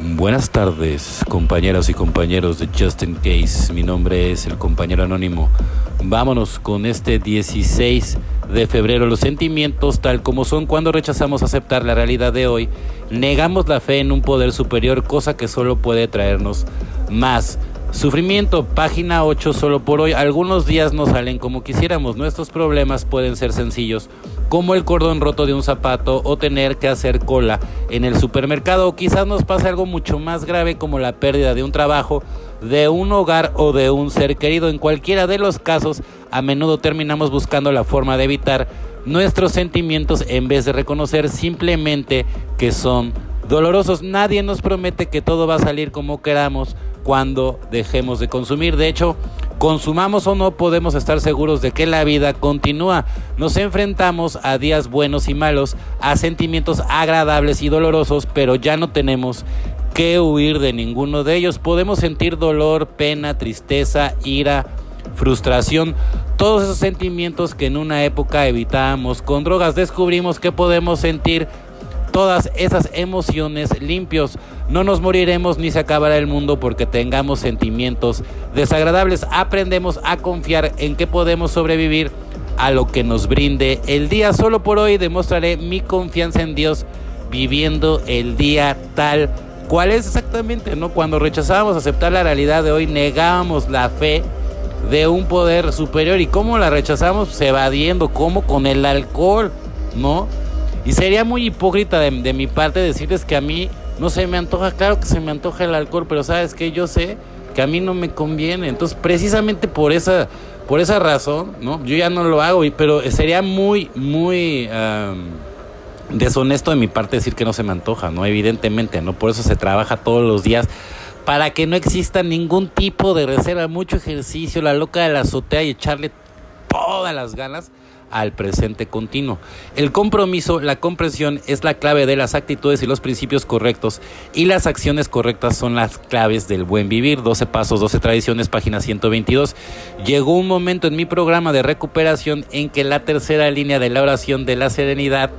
Buenas tardes, compañeras y compañeros de Justin Case. Mi nombre es el compañero anónimo. Vámonos con este 16 de febrero. Los sentimientos tal como son cuando rechazamos aceptar la realidad de hoy, negamos la fe en un poder superior, cosa que solo puede traernos más Sufrimiento, página 8, solo por hoy. Algunos días no salen como quisiéramos. Nuestros problemas pueden ser sencillos, como el cordón roto de un zapato o tener que hacer cola en el supermercado. O quizás nos pase algo mucho más grave como la pérdida de un trabajo, de un hogar o de un ser querido. En cualquiera de los casos, a menudo terminamos buscando la forma de evitar nuestros sentimientos en vez de reconocer simplemente que son dolorosos. Nadie nos promete que todo va a salir como queramos cuando dejemos de consumir. De hecho, consumamos o no, podemos estar seguros de que la vida continúa. Nos enfrentamos a días buenos y malos, a sentimientos agradables y dolorosos, pero ya no tenemos que huir de ninguno de ellos. Podemos sentir dolor, pena, tristeza, ira, frustración, todos esos sentimientos que en una época evitábamos. Con drogas descubrimos que podemos sentir todas esas emociones limpios. No nos moriremos ni se acabará el mundo porque tengamos sentimientos desagradables. Aprendemos a confiar en que podemos sobrevivir a lo que nos brinde el día. Solo por hoy demostraré mi confianza en Dios viviendo el día tal cual es exactamente, ¿no? Cuando rechazábamos aceptar la realidad de hoy, negábamos la fe de un poder superior. ¿Y cómo la rechazamos? evadiendo, como con el alcohol, ¿no? Y sería muy hipócrita de, mi parte decirles que a mí no se me antoja, claro que se me antoja el alcohol, pero sabes que yo sé que a mí no me conviene. Entonces, precisamente por esa, por esa razón, ¿no? Yo ya no lo hago, pero sería muy, muy deshonesto de mi parte decir que no se me antoja, ¿no? Evidentemente, ¿no? Por eso se trabaja todos los días para que no exista ningún tipo de reserva, mucho ejercicio, la loca de la azotea y echarle todas las ganas al presente continuo. El compromiso, la comprensión es la clave de las actitudes y los principios correctos y las acciones correctas son las claves del buen vivir. 12 pasos, 12 tradiciones, página 122. Llegó un momento en mi programa de recuperación en que la tercera línea de la oración de la serenidad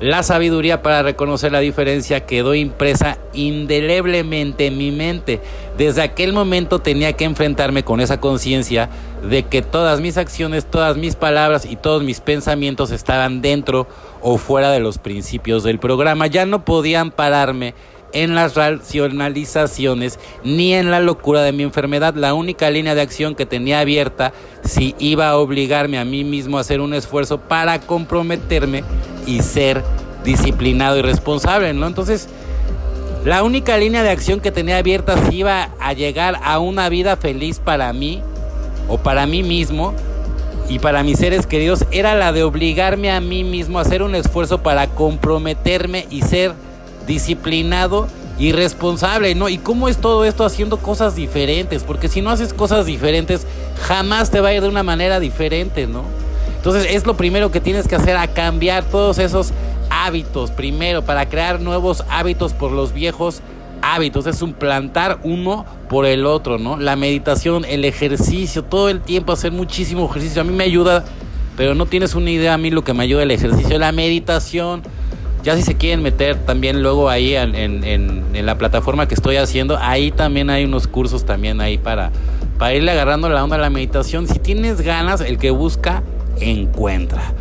la sabiduría para reconocer la diferencia quedó impresa indeleblemente en mi mente. Desde aquel momento tenía que enfrentarme con esa conciencia de que todas mis acciones, todas mis palabras y todos mis pensamientos estaban dentro o fuera de los principios del programa. Ya no podían pararme en las racionalizaciones ni en la locura de mi enfermedad. La única línea de acción que tenía abierta si iba a obligarme a mí mismo a hacer un esfuerzo para comprometerme y ser disciplinado y responsable, ¿no? Entonces, la única línea de acción que tenía abierta si iba a llegar a una vida feliz para mí o para mí mismo y para mis seres queridos era la de obligarme a mí mismo a hacer un esfuerzo para comprometerme y ser disciplinado y responsable, ¿no? ¿Y cómo es todo esto haciendo cosas diferentes? Porque si no haces cosas diferentes, jamás te va a ir de una manera diferente, ¿no? Entonces es lo primero que tienes que hacer, a cambiar todos esos hábitos primero, para crear nuevos hábitos por los viejos hábitos. Es un plantar uno por el otro, ¿no? La meditación, el ejercicio, todo el tiempo hacer muchísimo ejercicio. A mí me ayuda, pero no tienes una idea a mí lo que me ayuda el ejercicio, la meditación ya si se quieren meter también luego ahí en, en, la plataforma que estoy haciendo, ahí también hay unos cursos también ahí para, para irle agarrando la onda a la meditación. Si tienes ganas, el que busca, encuentra.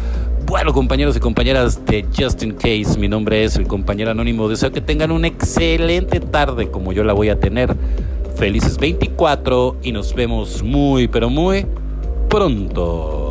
Bueno, compañeros y compañeras de Justin Case, mi nombre es el compañero anónimo. Deseo que tengan una excelente tarde como yo la voy a tener. Felices 24 y nos vemos muy, pero muy pronto.